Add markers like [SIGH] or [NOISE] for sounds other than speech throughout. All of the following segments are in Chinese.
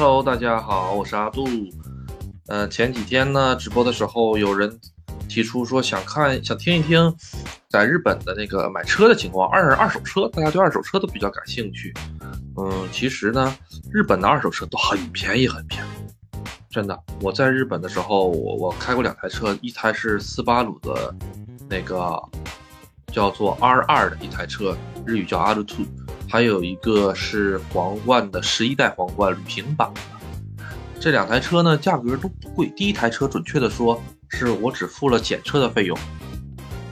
Hello，大家好，我是阿杜。呃，前几天呢，直播的时候有人提出说想看、想听一听在日本的那个买车的情况，二二手车，大家对二手车都比较感兴趣。嗯，其实呢，日本的二手车都很便宜，很便宜，真的。我在日本的时候，我我开过两台车，一台是斯巴鲁的，那个叫做 R 二的一台车，日语叫 R Two。还有一个是皇冠的十一代皇冠旅行版的，这两台车呢价格都不贵。第一台车准确的说是我只付了检测的费用，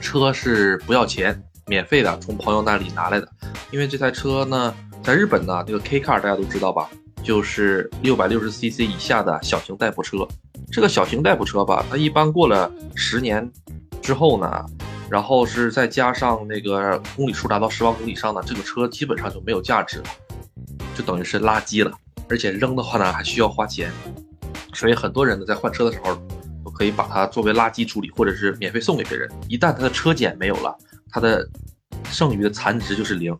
车是不要钱，免费的，从朋友那里拿来的。因为这台车呢在日本呢，这个 K car 大家都知道吧，就是六百六十 cc 以下的小型代步车。这个小型代步车吧，它一般过了十年之后呢。然后是再加上那个公里数达到十万公里以上的这个车，基本上就没有价值了，就等于是垃圾了。而且扔的话呢，还需要花钱。所以很多人呢，在换车的时候，都可以把它作为垃圾处理，或者是免费送给别人。一旦它的车检没有了，它的剩余的残值就是零。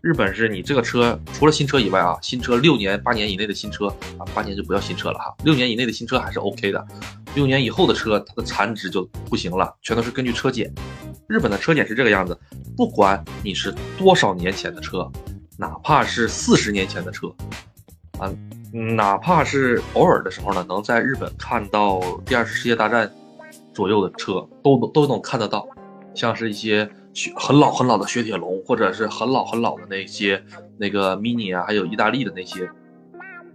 日本是你这个车除了新车以外啊，新车六年、八年以内的新车啊，八年就不要新车了哈，六年以内的新车还是 OK 的。六年以后的车，它的残值就不行了，全都是根据车检。日本的车检是这个样子，不管你是多少年前的车，哪怕是四十年前的车，啊，哪怕是偶尔的时候呢，能在日本看到第二次世界大战左右的车，都能都能看得到，像是一些很老很老的雪铁龙，或者是很老很老的那些那个 mini 啊，还有意大利的那些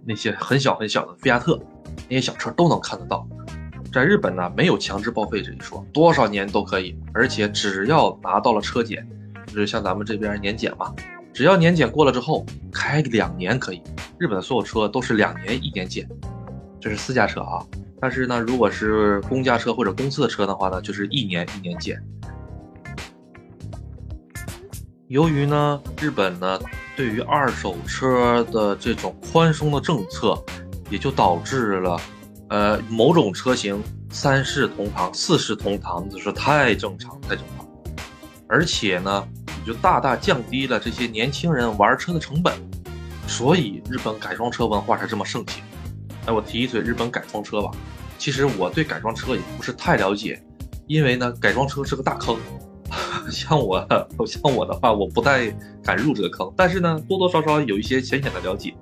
那些很小很小的菲亚特，那些小车都能看得到。在日本呢，没有强制报废这一说，多少年都可以，而且只要拿到了车检，就是像咱们这边年检嘛，只要年检过了之后，开两年可以。日本的所有车都是两年一年检，这是私家车啊。但是呢，如果是公家车或者公司的车的话呢，就是一年一年检。由于呢，日本呢对于二手车的这种宽松的政策，也就导致了。呃，某种车型三世同堂、四世同堂就是太正常、太正常，而且呢，就大大降低了这些年轻人玩车的成本，所以日本改装车文化才这么盛行。哎，我提一嘴日本改装车吧，其实我对改装车也不是太了解，因为呢，改装车是个大坑，[LAUGHS] 像我 [LAUGHS] 像我的话，我不太敢入这个坑，但是呢，多多少少有一些浅显的了解。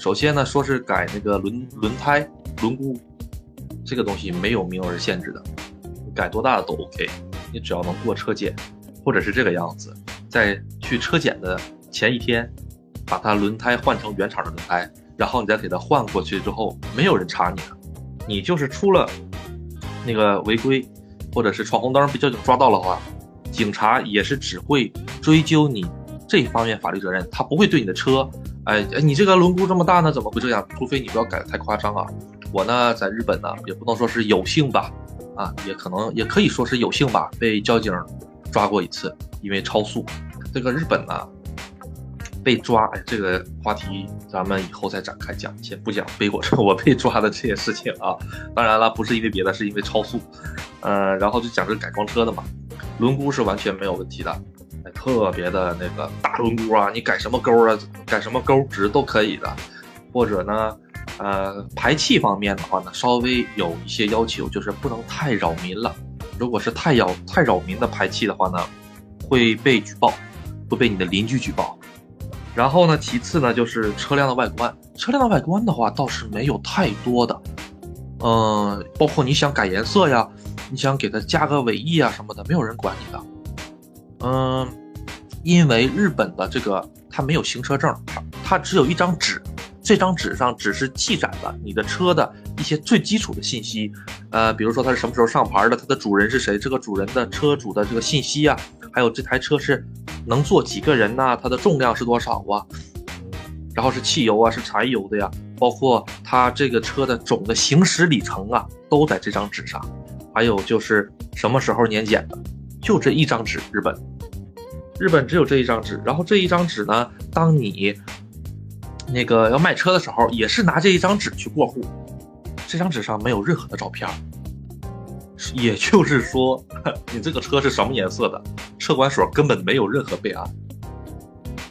首先呢，说是改那个轮轮胎。轮毂这个东西没有名额限制的，改多大的都 OK，你只要能过车检，或者是这个样子，在去车检的前一天，把它轮胎换成原厂的轮胎，然后你再给它换过去之后，没有人查你的，你就是出了那个违规，或者是闯红灯被交警抓到了话，警察也是只会追究你这一方面法律责任，他不会对你的车，哎哎，你这个轮毂这么大呢，怎么会这样？除非你不要改的太夸张啊。我呢，在日本呢，也不能说是有幸吧，啊，也可能也可以说是有幸吧，被交警抓过一次，因为超速。这个日本呢，被抓，哎，这个话题咱们以后再展开讲，先不讲背过车我被抓的这些事情啊。当然了，不是因为别的，是因为超速。呃，然后就讲这改装车的嘛，轮毂是完全没有问题的，特别的那个大轮毂啊，你改什么钩啊，改什么钩值都可以的，或者呢。呃，排气方面的话呢，稍微有一些要求，就是不能太扰民了。如果是太扰太扰民的排气的话呢，会被举报，会被你的邻居举报。然后呢，其次呢，就是车辆的外观。车辆的外观的话，倒是没有太多的，嗯，包括你想改颜色呀，你想给它加个尾翼啊什么的，没有人管你的。嗯，因为日本的这个它没有行车证，它只有一张纸。这张纸上只是记载了你的车的一些最基础的信息，呃，比如说它是什么时候上牌的，它的主人是谁，这个主人的车主的这个信息啊，还有这台车是能坐几个人呐，它的重量是多少啊，然后是汽油啊，是柴油的呀，包括它这个车的总的行驶里程啊，都在这张纸上，还有就是什么时候年检的，就这一张纸，日本，日本只有这一张纸，然后这一张纸呢，当你。那个要卖车的时候，也是拿这一张纸去过户，这张纸上没有任何的照片，也就是说，[LAUGHS] 你这个车是什么颜色的，车管所根本没有任何备案。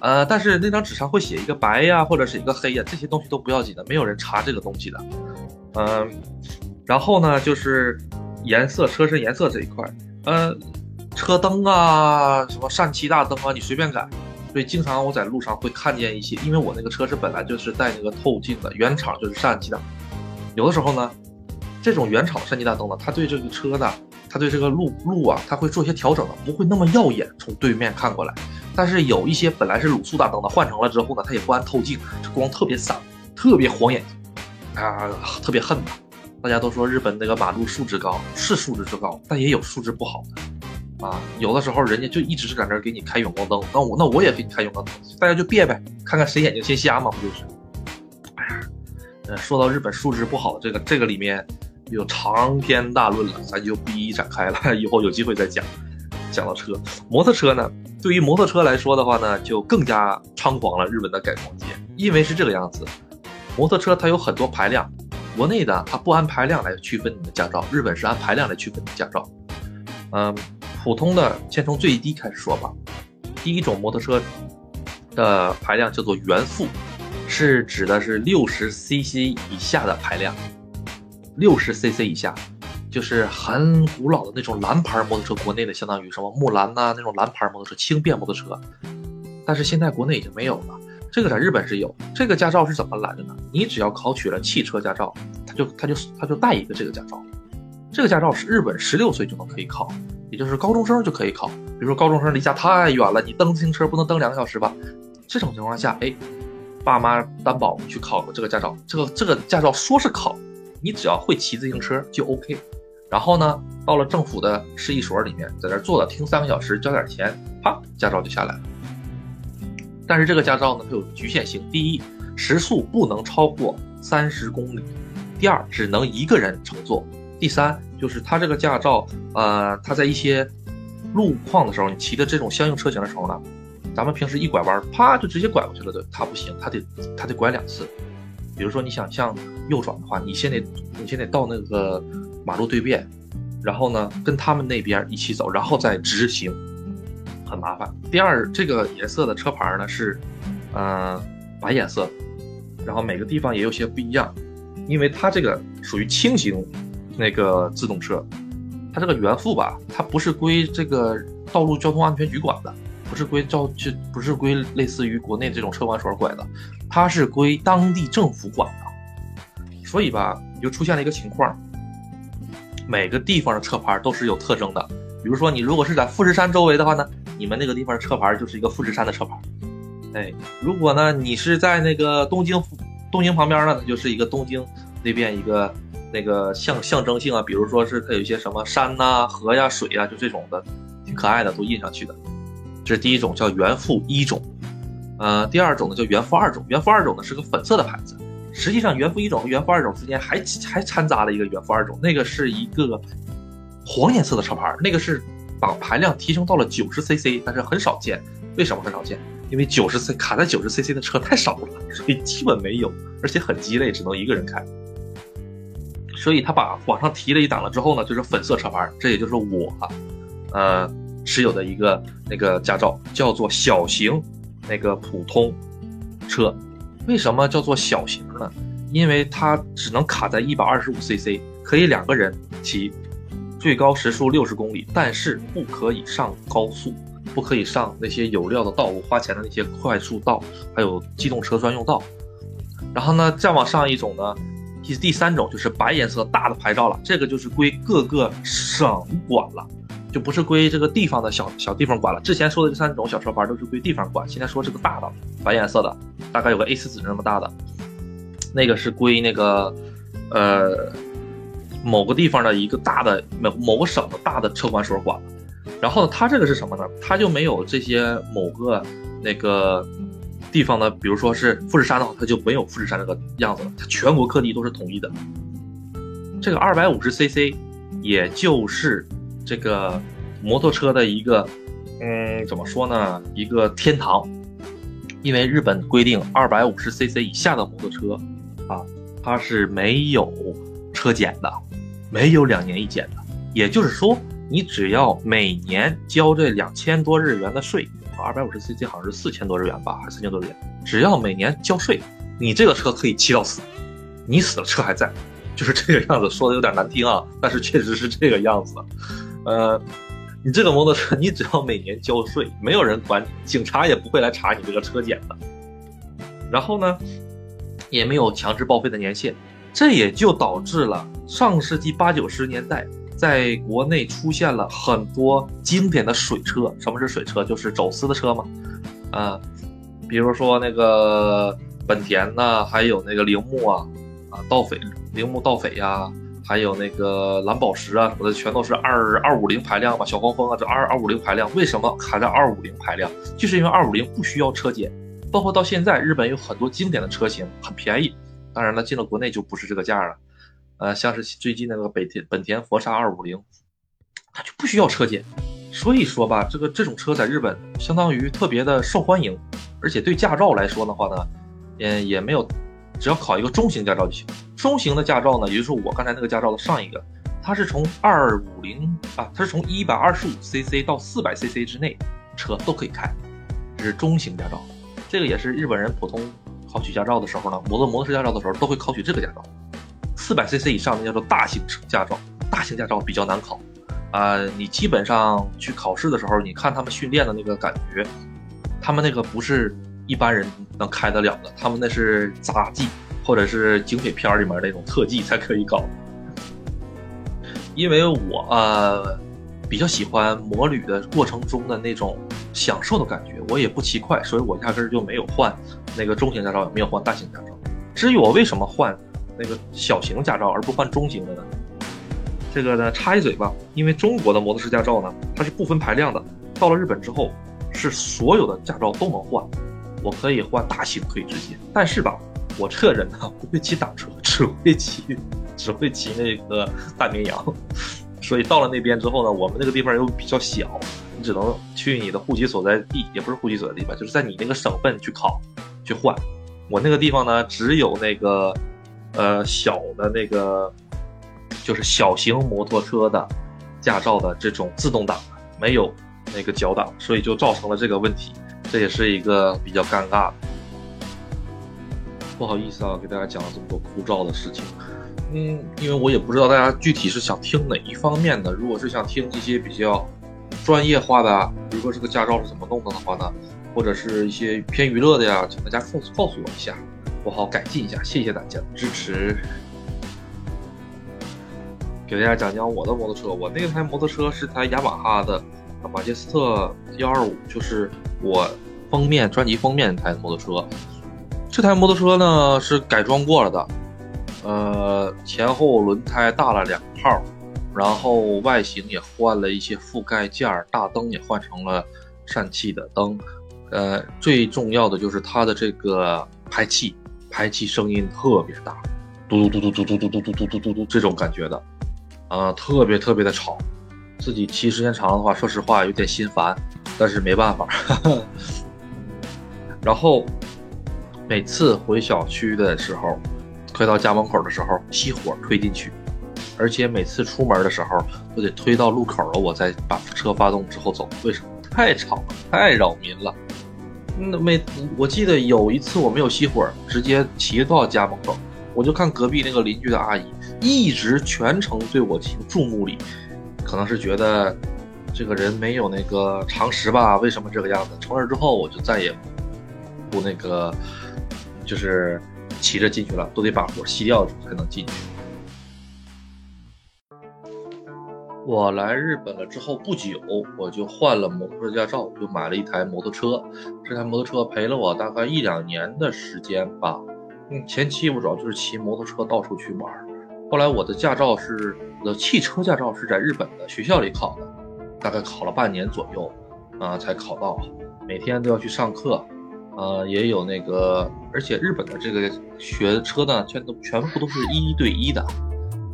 呃，但是那张纸上会写一个白呀，或者是一个黑呀，这些东西都不要紧的，没有人查这个东西的。嗯，然后呢，就是颜色，车身颜色这一块，呃，车灯啊，什么氙气大灯啊，你随便改。所以经常我在路上会看见一些，因为我那个车是本来就是带那个透镜的，原厂就是疝气灯。有的时候呢，这种原厂疝气大灯呢，它对这个车呢，它对这个路路啊，它会做一些调整的，不会那么耀眼，从对面看过来。但是有一些本来是卤素大灯的，换成了之后呢，它也不安透镜，这光特别散，特别晃眼睛，啊，特别恨。大家都说日本那个马路素质高，是素质之高，但也有素质不好的，啊，有的时候人家就一直是在那儿给你开远光灯，那我那我也给你开远光灯，大家就别呗，看看谁眼睛先瞎嘛，不就是？哎呀，呃，说到日本素质不好这个这个里面有长篇大论了，咱就不一一展开了，以后有机会再讲。讲到车，摩托车呢？对于摩托车来说的话呢，就更加猖狂了。日本的改装界，因为是这个样子，摩托车它有很多排量，国内的它不按排量来区分你的驾照，日本是按排量来区分你的驾照。嗯，普通的先从最低开始说吧。第一种摩托车的排量叫做原付，是指的是六十 cc 以下的排量，六十 cc 以下。就是很古老的那种蓝牌摩托车，国内的相当于什么木兰呐那种蓝牌摩托车，轻便摩托车。但是现在国内已经没有了，这个在日本是有。这个驾照是怎么来的呢？你只要考取了汽车驾照，他就他就他就带一个这个驾照。这个驾照是日本十六岁就能可以考，也就是高中生就可以考。比如说高中生离家太远了，你蹬自行车不能蹬两个小时吧？这种情况下，哎，爸妈担保去考个这个驾照。这个这个驾照说是考，你只要会骑自行车就 OK。然后呢，到了政府的市一所里面，在那坐着听三个小时，交点钱，啪，驾照就下来了。但是这个驾照呢，它有局限性：第一，时速不能超过三十公里；第二，只能一个人乘坐；第三，就是它这个驾照，呃，它在一些路况的时候，你骑的这种相应车型的时候呢，咱们平时一拐弯，啪就直接拐过去了的，它不行，它得它得拐两次。比如说你想向右转的话，你先得你先得到那个。马路对面，然后呢，跟他们那边一起走，然后再直行，很麻烦。第二，这个颜色的车牌呢是，呃，白颜色，然后每个地方也有些不一样，因为它这个属于轻型那个自动车，它这个原付吧，它不是归这个道路交通安全局管的，不是归交就不是归类似于国内这种车管所管的，它是归当地政府管的，所以吧，就出现了一个情况。每个地方的车牌都是有特征的，比如说你如果是在富士山周围的话呢，你们那个地方的车牌就是一个富士山的车牌。哎，如果呢你是在那个东京，东京旁边呢，它就是一个东京那边一个那个象象征性啊，比如说是它有一些什么山呐、河呀、水呀，就这种的，挺可爱的，都印上去的。这是第一种叫原富一种，呃，第二种呢叫原富二种，原富二种呢是个粉色的牌子。实际上，原富一种和原富二种之间还还掺杂了一个原富二种，那个是一个黄颜色的车牌，那个是把排量提升到了九十 cc，但是很少见。为什么很少见？因为九十 c 卡在九十 cc 的车太少了，所以基本没有，而且很鸡肋，只能一个人开。所以他把往上提了一档了之后呢，就是粉色车牌，这也就是我呃持有的一个那个驾照，叫做小型那个普通车。为什么叫做小型呢？因为它只能卡在一百二十五 cc，可以两个人骑，最高时速六十公里，但是不可以上高速，不可以上那些有料的道路、花钱的那些快速道，还有机动车专用道。然后呢，再往上一种呢，第第三种就是白颜色大的牌照了，这个就是归各个省管了。就不是归这个地方的小小地方管了。之前说的这三种小车牌都是归地方管，现在说这个大的白颜色的，大概有个 A4 纸那么大的，那个是归那个呃某个地方的一个大的某某个省的大的车管所管。然后它这个是什么呢？它就没有这些某个那个地方呢，比如说是富士山的话，它就没有富士山这个样子了。它全国各地都是统一的。这个二百五十 cc，也就是。这个摩托车的一个，嗯，怎么说呢？一个天堂，因为日本规定二百五十 cc 以下的摩托车，啊，它是没有车检的，没有两年一检的。也就是说，你只要每年交这两千多日元的税，二百五十 cc 好像是四千多日元吧，还是三千多日元。只要每年交税，你这个车可以骑到死，你死了车还在，就是这个样子。说的有点难听啊，但是确实是这个样子。呃，你这个摩托车，你只要每年交税，没有人管你，警察也不会来查你这个车检的。然后呢，也没有强制报废的年限，这也就导致了上世纪八九十年代。在国内出现了很多经典的水车。什么是水车？就是走私的车嘛。啊，比如说那个本田呐，还有那个铃木啊，啊盗匪铃木盗匪呀，还有那个蓝宝石啊什么的，全都是二二五零排量吧。小黄蜂啊，这二二五零排量，为什么还在二五零排量？就是因为二五零不需要车检。包括到现在，日本有很多经典的车型很便宜，当然了，进了国内就不是这个价了。呃，像是最近那个本田本田佛刹二五零，它就不需要车检，所以说吧，这个这种车在日本相当于特别的受欢迎，而且对驾照来说的话呢，嗯，也没有，只要考一个中型驾照就行。中型的驾照呢，也就是我刚才那个驾照的上一个，它是从二五零啊，它是从一百二十五 cc 到四百 cc 之内车都可以开，这是中型驾照。这个也是日本人普通考取驾照的时候呢，摩托摩托车驾照的时候都会考取这个驾照。四百 cc 以上的叫做大型驾照，大型驾照比较难考，啊，你基本上去考试的时候，你看他们训练的那个感觉，他们那个不是一般人能开得了的，他们那是杂技或者是警匪片里面那种特技才可以搞。因为我呃比较喜欢摩旅的过程中的那种享受的感觉，我也不骑快，所以我压根儿就没有换那个中型驾照，也没有换大型驾照。至于我为什么换？那个小型驾照而不换中型的呢？这个呢插一嘴吧，因为中国的摩托车驾照呢，它是不分排量的。到了日本之后，是所有的驾照都能换。我可以换大型，可以直接。但是吧，我这人呢不会骑挡车，只会骑，只会骑那个大绵羊。所以到了那边之后呢，我们那个地方又比较小，你只能去你的户籍所在地，也不是户籍所在地吧，就是在你那个省份去考，去换。我那个地方呢，只有那个。呃，小的那个就是小型摩托车的驾照的这种自动挡，没有那个脚挡，所以就造成了这个问题，这也是一个比较尴尬的。不好意思啊，给大家讲了这么多枯燥的事情。嗯，因为我也不知道大家具体是想听哪一方面的。如果是想听一些比较专业化的，比如说这个驾照是怎么弄的的话呢，或者是一些偏娱乐的呀，请大家告诉告诉我一下。我好改进一下，谢谢大家的支持。给大家讲讲我的摩托车，我那台摩托车是台雅马哈的马杰斯特幺二五，就是我封面专辑封面那台摩托车。这台摩托车呢是改装过了的，呃，前后轮胎大了两号，然后外形也换了一些覆盖件，大灯也换成了氙气的灯，呃，最重要的就是它的这个排气。排气声音特别大，嘟嘟嘟嘟嘟嘟嘟嘟嘟嘟嘟嘟这种感觉的，啊，特别特别的吵。自己骑时间长的话，说实话有点心烦，但是没办法。[LAUGHS] 然后每次回小区的时候，快到家门口的时候，熄火推进去，而且每次出门的时候都得推到路口了，我再把车发动之后走。为什么？太吵了，太扰民了。那没，我记得有一次我没有熄火，直接骑到家门口，我就看隔壁那个邻居的阿姨一直全程对我进行注目礼，可能是觉得这个人没有那个常识吧？为什么这个样子？从那之后我就再也不那个，就是骑着进去了，都得把火熄掉才能进去。我来日本了之后不久，我就换了摩托车驾照，就买了一台摩托车。这台摩托车陪了我大概一两年的时间吧。嗯，前期我主要就是骑摩托车到处去玩。后来我的驾照是我的汽车驾照是在日本的学校里考的，大概考了半年左右，啊才考到。每天都要去上课，呃，也有那个，而且日本的这个学车呢，全都全部都是一一对一的。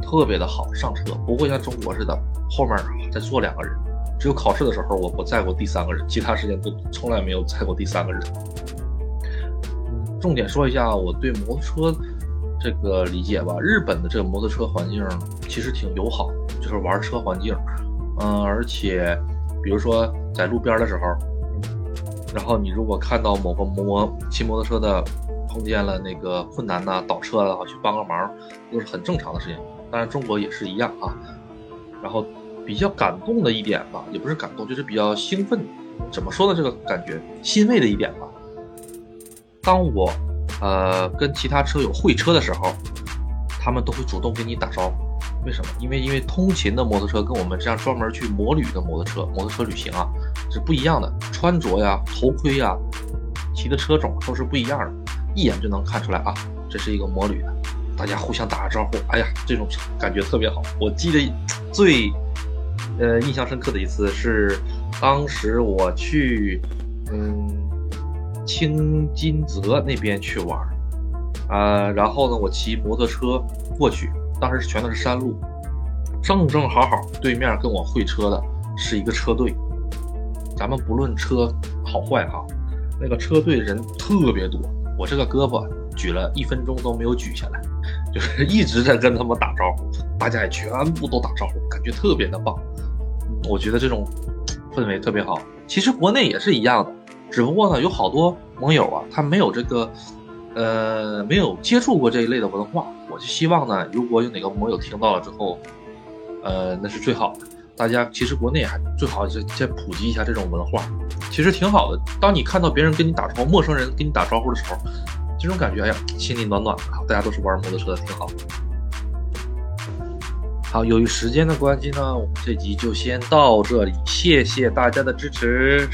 特别的好上车，不会像中国似的后面再坐两个人。只有考试的时候，我我载过第三个人，其他时间都从来没有载过第三个人。重点说一下我对摩托车这个理解吧。日本的这个摩托车环境其实挺友好，就是玩车环境。嗯，而且比如说在路边的时候，然后你如果看到某个摩骑摩托车的碰见了那个困难呐、倒车了，去帮个忙，都是很正常的事情。当然中国也是一样啊。然后比较感动的一点吧，也不是感动，就是比较兴奋。怎么说呢？这个感觉欣慰的一点吧。当我呃跟其他车友会车的时候，他们都会主动跟你打招呼。为什么？因为因为通勤的摩托车跟我们这样专门去摩旅的摩托车、摩托车旅行啊是不一样的，穿着呀、头盔呀、骑的车种都是不一样的，一眼就能看出来啊，这是一个摩旅的，大家互相打个招呼，哎呀，这种感觉特别好。我记得最呃印象深刻的一次是，当时我去嗯青金泽那边去玩，啊，然后呢，我骑摩托车过去。当时全都是山路，正正好好对面跟我会车的是一个车队。咱们不论车好坏哈，那个车队人特别多，我这个胳膊举了一分钟都没有举下来，就是一直在跟他们打招呼，大家也全部都打招呼，感觉特别的棒。我觉得这种氛围特别好。其实国内也是一样的，只不过呢，有好多盟友啊，他没有这个。呃，没有接触过这一类的文化，我就希望呢，如果有哪个盟友听到了之后，呃，那是最好的。大家其实国内还最好是再普及一下这种文化，其实挺好的。当你看到别人跟你打招呼，陌生人跟你打招呼的时候，这种感觉，哎呀，心里暖暖的。大家都是玩摩托车的，挺好。好，由于时间的关系呢，我们这集就先到这里，谢谢大家的支持。